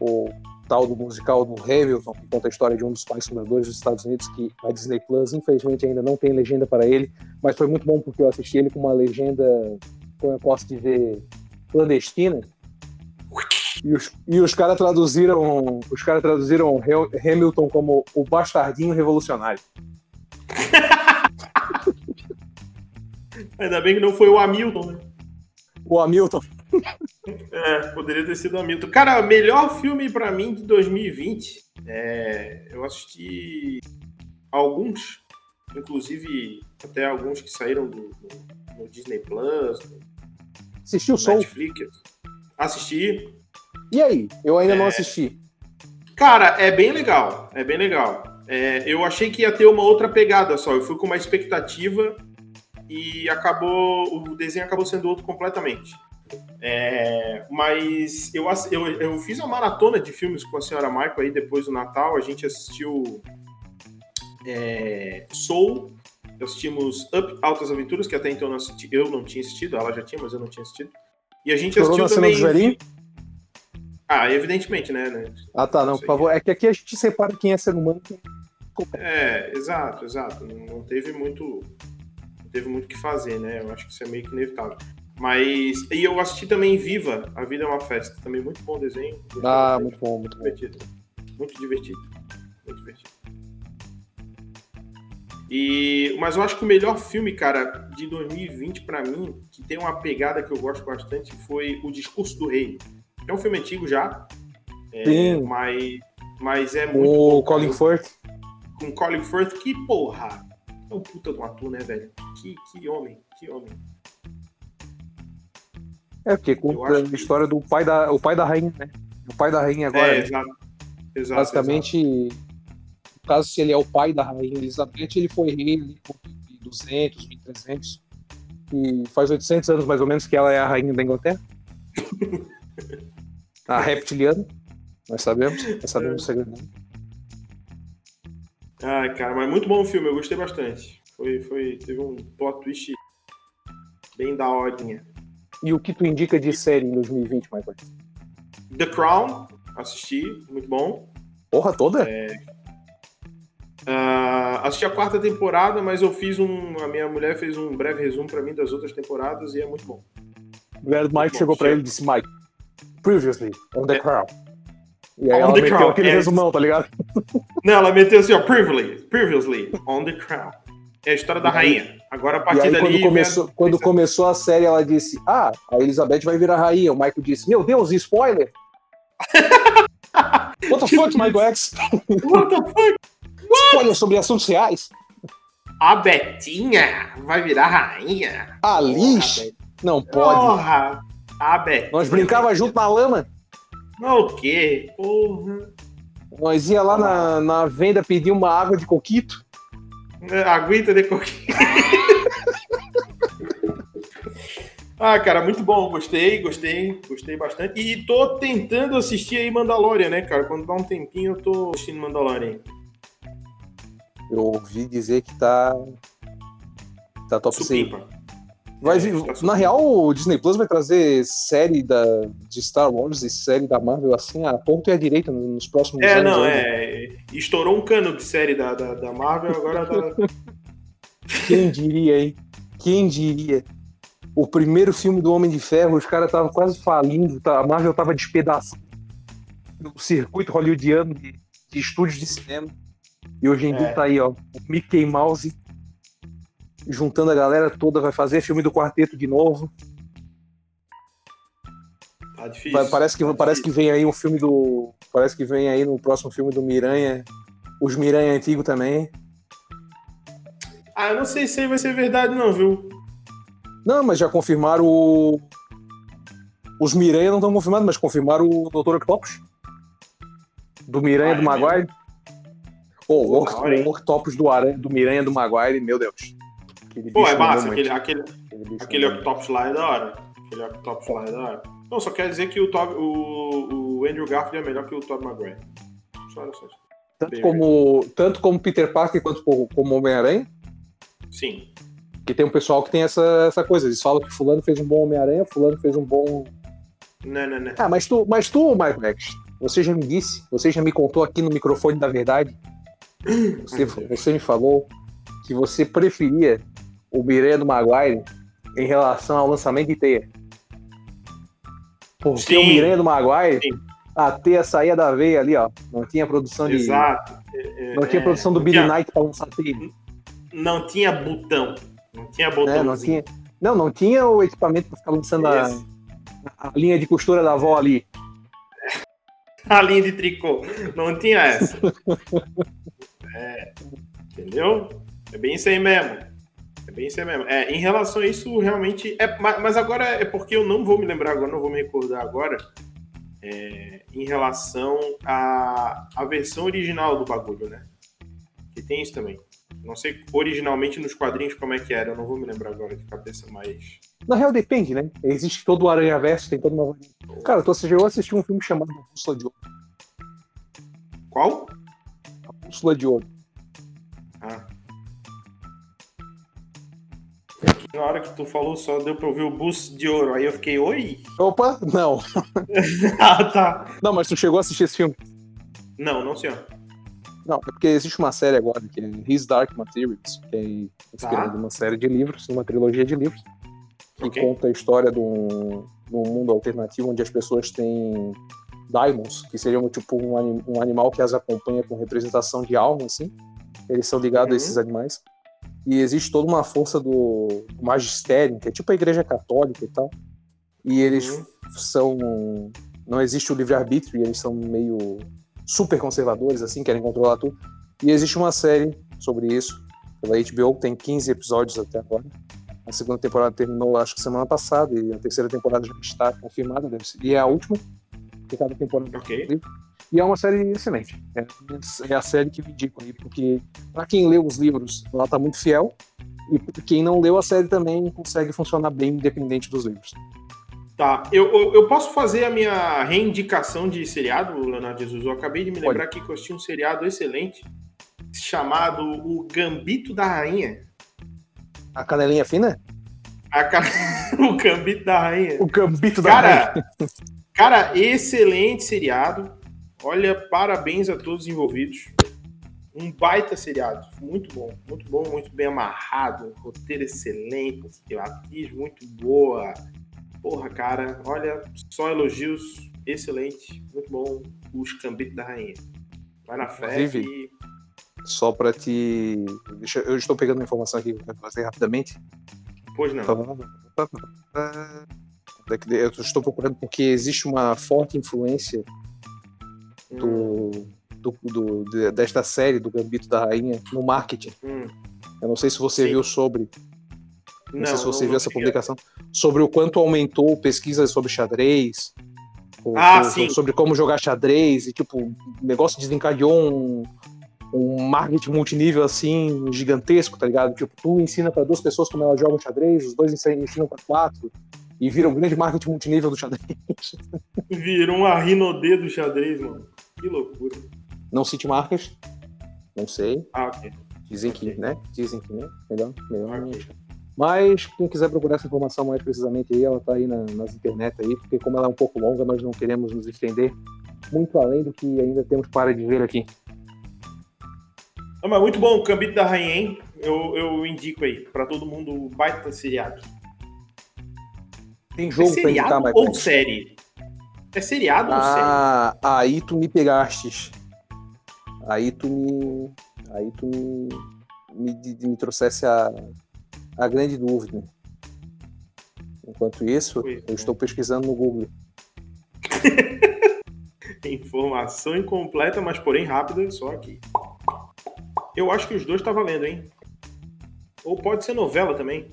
o tal do musical do Hamilton, que conta a história de um dos pais fundadores dos Estados Unidos, que a Disney Plus, infelizmente, ainda não tem legenda para ele. Mas foi muito bom porque eu assisti ele com uma legenda, como eu posso dizer, clandestina. E os, e os caras traduziram, os caras traduziram Hamilton como o bastardinho revolucionário.
Ainda bem que não foi o Hamilton, né?
O Hamilton.
É, poderia ter sido Hamilton. Cara, melhor filme pra mim de 2020. É, eu assisti alguns, inclusive até alguns que saíram do, do- no Disney Plus, no
Assistiu o Soul.
Netflix. Assisti.
E aí? Eu ainda não
É.
assisti.
Cara, é bem legal. É bem legal. É, eu achei que ia ter uma outra pegada só. Eu fui com uma expectativa e acabou. O desenho acabou sendo outro completamente. É, mas eu, eu, eu fiz uma maratona de filmes com a senhora Michael aí depois do Natal. A gente assistiu é, Soul, assistimos Up Altas Aventuras, que até então eu não, assisti, eu não tinha assistido, ela já tinha, mas eu não tinha assistido. E a gente
Chorou
assistiu também.
velhinho?
Ah, evidentemente, né? né?
Ah, tá, não,
Isso
por favor. É que aqui a gente separa quem é ser humano. quem-
É, exato, exato. Não, não teve muito. Não teve muito o que fazer, né? Eu acho que isso é meio que inevitável. Mas. E eu assisti também Viva, A Vida é uma Festa. Também muito bom desenho.
Ah, muito bom, muito bom.
divertido. Muito divertido. Muito divertido. E, mas eu acho que o melhor filme, cara, de 2020 pra mim, que tem uma pegada que eu gosto bastante, foi O Discurso do Rei. É um filme antigo já, é,
Sim.
mas, mas é muito
O
bom, cara.
Colin Firth.
com Colin Firth, que porra! É um puta de um ator, né, velho? Que, que homem, que homem.
É, porque conta a
que-
história do pai da, o pai da rainha, né? O pai da rainha agora.
é,
né?
exato. Exato,
Basicamente, no caso, se ele é o pai da rainha Elizabeth, ele foi rei ali por 1200, 1300. E faz 800 anos, mais ou menos, que ela é a rainha da Inglaterra. a reptiliana. Nós sabemos. Nós sabemos o segredo.
Ai, cara, mas muito bom o filme, eu gostei bastante. Foi, foi, teve um plot twist bem da horinha.
E o que tu indica de série em 2020, Michael?
The Crown, assisti, muito bom.
Porra toda?
Ah, assisti a quarta temporada, mas eu fiz um. A minha mulher fez um breve resumo pra mim das outras temporadas e é muito bom.
A mulher do Mike
Bom,
chegou pra
chega.
ele e disse, Mike, previously on the
É.
crown. E aí
On
ela
the
meteu
Crown,
aquele
é.
resumão, tá ligado?
Não, ela meteu assim, ó, previously, previously, on the crown. É a história da
aí-
rainha. Agora, a partir
aí
dali...
quando
vem
começou, quando começou a série, ela disse, ah, a Elizabeth vai virar rainha. O Michael disse, meu Deus, spoiler! What the fuck, Michael X?
What the fuck?
Spoiler sobre assuntos reais?
A Betinha vai virar rainha.
A Liz? Não pode.
Porra! A Betinha.
Nós brincava junto na lama.
Não, o quê? Porra.
Nós ia lá na, na venda pedir uma água de coquito.
Aguenta de coquinho. ah, cara, muito bom. Gostei, gostei, gostei bastante. E tô tentando assistir aí Mandalorian, né, cara? Quando dá um tempinho, eu tô assistindo Mandalorian.
Eu ouvi dizer que tá. Tá top 100.
Supimpa.
Vai
É,
vir,
tá
na real, o Disney Plus vai trazer série da, de Star Wars e série da Marvel assim, a ponto e à direita nos próximos
É,
anos.
não,
ainda.
é. Estourou um cano de série da, da, da Marvel, agora tá.
Quem diria, hein? Quem diria? O primeiro filme do Homem de Ferro, os caras estavam quase falindo, tá? a Marvel tava despedaçando o circuito hollywoodiano de, de estúdios de cinema. E hoje em dia
É.
tá aí, ó, o Mickey Mouse juntando a galera toda, vai fazer filme do quarteto de novo.
Tá difícil.
Vai- parece que,
tá
parece que
difícil.
vem aí um filme do. Parece que vem aí no próximo filme do Miranha. Os Miranha antigo também.
Ah, eu não sei se aí vai ser verdade, não, viu?
Não, mas já confirmaram o. Os Miranha não estão confirmados, mas confirmaram o Dr. Octopus. Do Miranha
Ah,
do
é
Maguire. Pô, o,
Pô,
Oct-
da hora, hein?
o Octopus do, Aranha, do Miranha do Maguire, meu Deus. Aquele
Pô, é massa. Aquele, aquele,
Aquele mandou
Octopus lá é da hora. Aquele Octopus lá é da hora. Não, só quer dizer que o, Tob, o, o Andrew Garfield é melhor que o Tobey Maguire. Só, só.
tanto
bem
como, tanto como Peter Parker quanto como, como Homem-Aranha.
Sim.
Que tem um pessoal que tem essa, essa coisa. Eles falam que Fulano fez um bom Homem-Aranha, Fulano fez um bom
Não, não, não.
Ah, mas tu, mas tu, Michael X, você já me disse, você já me contou aqui no microfone da verdade. Você, você me falou que você preferia o Miranha do Maguire em relação ao lançamento de teia. Porque
Sim.
o do Maguire,
Sim.
a teia saía da veia ali, ó. Não tinha produção de.
Exato. É,
Não tinha
é,
produção do Billy Knight pra lançar teia.
Não tinha botão. Não tinha botão.
Não tinha. Não, não tinha o equipamento pra ficar lançando a, a linha de costura da avó ali.
A linha de tricô. Não tinha essa. É. Entendeu? É bem isso aí mesmo. É bem isso mesmo. É, em relação a isso, realmente. É, ma- mas agora é porque eu não vou me lembrar agora, não vou me recordar agora. é, em relação à, à versão original do bagulho, né? Que tem isso também. Não sei originalmente nos quadrinhos como é que era, eu não vou me lembrar agora de cabeça, mas.
Na real, depende, né? Existe todo o Aranha Verso, tem toda uma. Cara, tu chegou a assistir um filme chamado Bússola de Ouro.
Qual?
Bússola de Ouro.
Hora que tu falou, só deu pra ouvir o bus de ouro. Aí eu fiquei, oi?
Opa, não.
ah, tá.
Não, mas tu chegou a assistir esse filme.
Não, não, senhor.
Não, é porque existe uma série agora que é His Dark Materials, que é inspirada
Tá.
numa série de livros, numa trilogia de livros, que
Ok.
conta a história de um, de um mundo alternativo onde as pessoas têm daimons, que seriam tipo um, um animal que as acompanha com representação de alma, assim. Eles são ligados
Uhum.
a esses animais. E existe toda uma força do, magistério, que é tipo a igreja católica e tal. E eles
Uhum.
são. Não existe o livre-arbítrio, e eles são meio super conservadores, assim, querem controlar tudo. E existe uma série sobre isso, pela HBO, que tem 15 episódios até agora. A segunda temporada terminou, acho que semana passada, e a terceira temporada já está confirmada, deve ser. E é a última, porque cada temporada
Ok.
E é uma série excelente. É, é a série que eu indico aí, porque para quem leu os livros, ela tá muito fiel. E quem não leu a série também consegue funcionar bem independente dos livros.
Tá. Eu, eu, eu posso fazer a minha reindicação de seriado, Leonardo Jesus? Eu acabei de me lembrar aqui que eu assisti um seriado excelente chamado O Gambito da Rainha.
A canelinha fina?
A ca- o Gambito da Rainha.
O gambito da
Cara, cara, excelente seriado. Olha, parabéns a todos os envolvidos. Um baita seriado. Muito bom, muito bom, muito bem amarrado. Roteiro excelente, atriz muito boa. Porra, cara, olha, só elogios, excelente, muito bom, os Gambito da Rainha. Vai na fé e...
Só pra te. Deixa... Eu estou pegando uma informação aqui rapidamente.
Pois não.
Eu estou procurando porque existe uma forte influência do, do, do- de- desta série do Gambito da Rainha no marketing.
hum.
Eu não sei se você
Sim.
viu sobre, não, sei se você
não
viu essa
cheguei.
publicação, sobre o quanto aumentou pesquisas sobre xadrez,
Ah,
sobre como jogar xadrez, e tipo, o negócio desencadeou um, um marketing multinível assim, gigantesco, tá ligado? Tipo, tu ensina para duas pessoas como elas jogam xadrez, os dois ensinam, para quatro, e vira um grande marketing multinível do xadrez.
Virou uma rinodê do xadrez, mano. Que loucura.
Não cite marcas, não sei.
Ah, ok.
Dizem que, né? Dizem que, né? Melhor, melhor não
Ok.
Mas quem quiser procurar essa informação mais precisamente aí, ela tá aí na- nas internet aí, porque como ela é um pouco longa, nós não queremos nos estender muito além do que ainda temos para dizer aqui.
Não, mas muito bom, o Gambito da Rainha, hein? Eu, eu indico aí, pra todo mundo, baita seriado.
Tem
É
jogo pra indicar,
seriado
Michael?
ou série? É seriado ou série?
Ah, aí tu me pegastes. Aí tu me. Aí tu me. Me, me trouxesse a, a grande dúvida. Enquanto isso,
Pois
eu
é.
estou pesquisando no Google.
Informação incompleta, mas porém rápida, só aqui. Eu acho que os dois tá valendo, hein? Ou pode ser novela também.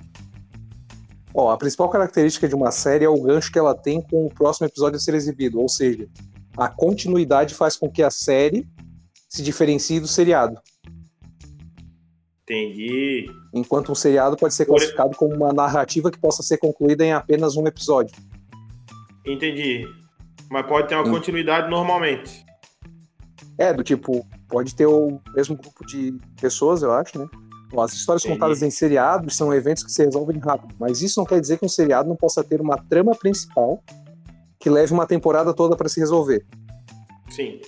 Ó, a principal característica de uma série é o gancho que ela tem com o próximo episódio a ser exibido. Ou seja, a continuidade faz com que a série se diferencie do seriado.
Entendi.
Enquanto um seriado pode ser
Por-
classificado como uma narrativa que possa ser concluída em apenas um episódio.
Entendi. Mas pode ter uma
Hum.
continuidade normalmente.
É, do tipo, pode ter o mesmo grupo de pessoas, eu acho, né? As histórias contadas em seriados são eventos que se resolvem rápido, mas isso não quer dizer que um seriado não possa ter uma trama principal que leve uma temporada toda para se resolver.
Sim.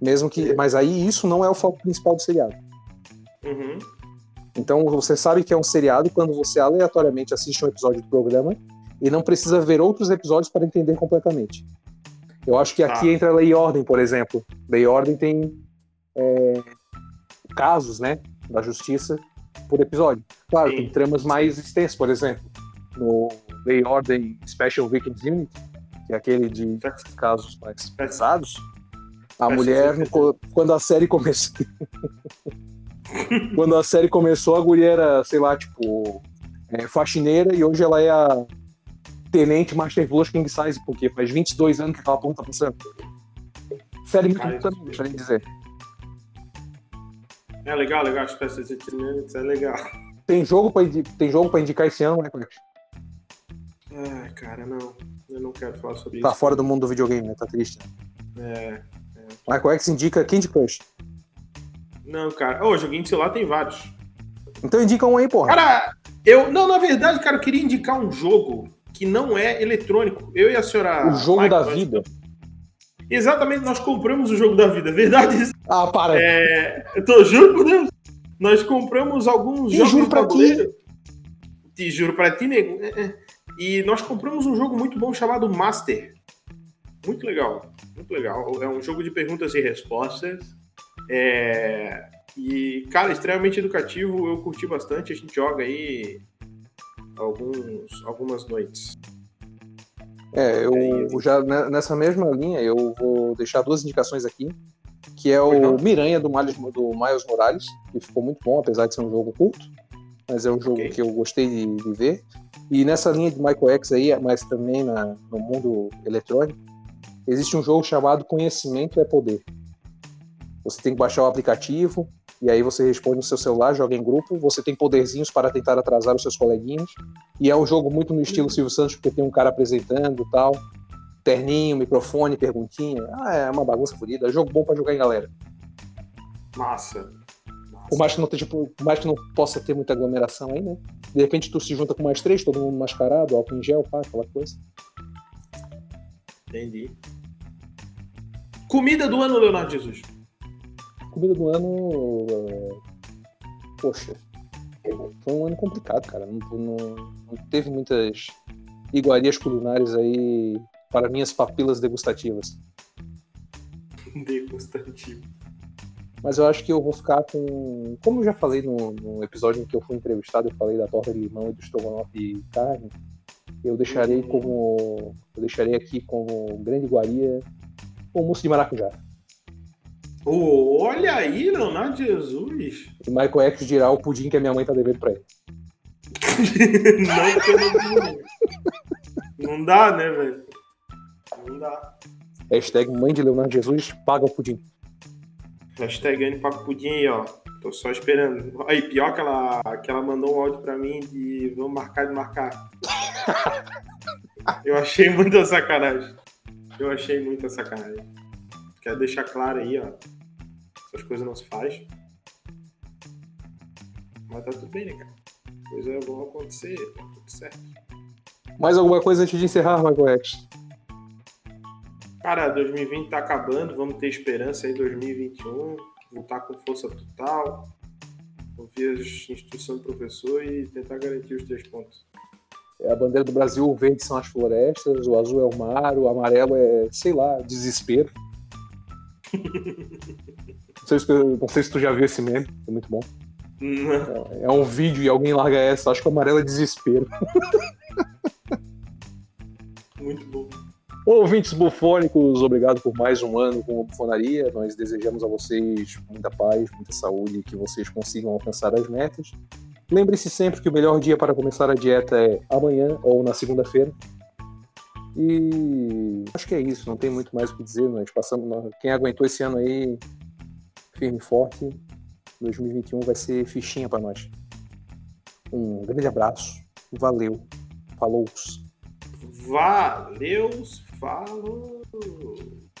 Mesmo que, mas aí isso não é o foco principal do seriado.
Uhum.
Então você sabe que é um seriado quando você aleatoriamente assiste um episódio do programa e não precisa ver outros episódios para entender completamente. Eu acho que aqui
Tá.
entra Lei e Ordem, por exemplo. Lei e Ordem tem é, casos, né, da justiça por episódio. Claro,
Sim.
tem tramas mais extensas, por exemplo, no Lei e Ordem Special Victims Unit, que é aquele de casos mais pesados. A mulher, co- quando a série começou, quando a série começou, a guria era, sei lá, tipo, é, faxineira e hoje ela é a tenente Master Blush King Size, porque faz 22 anos que aquela ponta tá passando. Série muito também, deixa eu dizer.
É legal, legal. As peças de Minutes é legal.
Tem jogo pra, tem jogo pra indicar esse ano, né, Clex?
Ai, cara, não. Eu não quero falar sobre
Tá
isso.
fora do mundo do videogame, né? Tá triste.
É.
Michael X indica Candy Crush.
Não, cara. Ô, joguinho de celular tem vários.
Então indica um aí, porra.
Cara, eu. Não, na verdade, cara, eu queria indicar um jogo que não é eletrônico. Eu e a senhora.
o jogo
Michael,
da vida.
Exatamente, nós compramos o jogo da vida. Verdade isso.
Ah, para.
É, eu tô juro por Deus. Nós compramos alguns
Te
jogos
juro pra
tabuleiro. Te juro pra ti, nego. É, é. E nós compramos um jogo muito bom chamado Master. Muito legal. Muito legal. É um jogo de perguntas e respostas. É, E, cara, extremamente educativo. Eu curti bastante. A gente joga aí alguns, algumas noites.
É, eu já ne- nessa mesma linha eu vou deixar duas indicações aqui, que é o Miranha do Miles, do Miles Morales, que ficou muito bom, apesar de ser um jogo curto, mas é um jogo
Ok.
que eu gostei de, de ver. E nessa linha de Michael X aí, mas também na- no mundo eletrônico, existe um jogo chamado Conhecimento é Poder. Você tem que baixar o aplicativo, e aí você responde no seu celular, joga em grupo, você tem poderzinhos para tentar atrasar os seus coleguinhas, e é um jogo muito no estilo Silvio Santos, porque tem um cara apresentando e tal, terninho, microfone, perguntinha, ah, é uma bagunça fodida, é jogo bom para jogar em galera.
Massa. Massa.
Por mais que não tenha, tipo, por mais que não possa ter muita aglomeração aí, né? De repente tu se junta com mais três, todo mundo mascarado, álcool em gel, pá, aquela coisa.
Entendi. Comida do ano, Leonardo Jesus.
Comida do ano. é, Poxa. Foi um ano complicado, cara. Não, não- não teve muitas iguarias culinárias aí para minhas papilas degustativas.
Degustativo.
Mas eu acho que eu vou ficar com. Como eu já falei no, no episódio em que eu fui entrevistado, eu falei da torta de limão e do estrogonofe de carne. Eu deixarei
Uhum.
como. Eu deixarei aqui como grande iguaria o mousse de maracujá.
Ô, olha aí, Leonardo Jesus.
E Michael X dirá o pudim que a minha mãe tá devendo pra ele.
não, não, não dá, né, velho? Dá.
Hashtag mãe de Leonardo Jesus paga o pudim.
Hashtag Anne Paco Pudim aí, ó. Tô só esperando. Aí, pior que ela, que ela mandou um áudio pra mim de vamos marcar de marcar. Eu achei muita sacanagem. Eu achei muita sacanagem. Quero deixar claro aí, ó. Essas coisas não se faz. Mas tá tudo bem, né, cara? Coisas vão acontecer, tá tudo certo.
Mais alguma coisa antes de encerrar, Michael X?
Cara, 2020 tá acabando, vamos ter esperança aí 2021, voltar com força total, ouvir as instruções do professor e tentar garantir os três pontos.
É a bandeira do Brasil, o verde são as florestas, o azul é o mar, o amarelo é, sei lá, desespero. não, sei se, tu- não sei se tu já viu esse meme, é muito bom. É um vídeo e alguém larga essa, acho que o amarelo é desespero.
Muito bom.
Ouvintes bufônicos, obrigado por mais um ano com a bufonaria. Nós desejamos a vocês muita paz, muita saúde e que vocês consigam alcançar as metas. Lembre-se sempre que o melhor dia para começar a dieta é amanhã ou na segunda-feira. E acho que é isso, não tem muito mais o que dizer. Nós passamos, nós- quem aguentou esse ano aí firme e forte, 2021 vai ser fichinha para nós. Um grande abraço, valeu, falou.
Valeu, falou!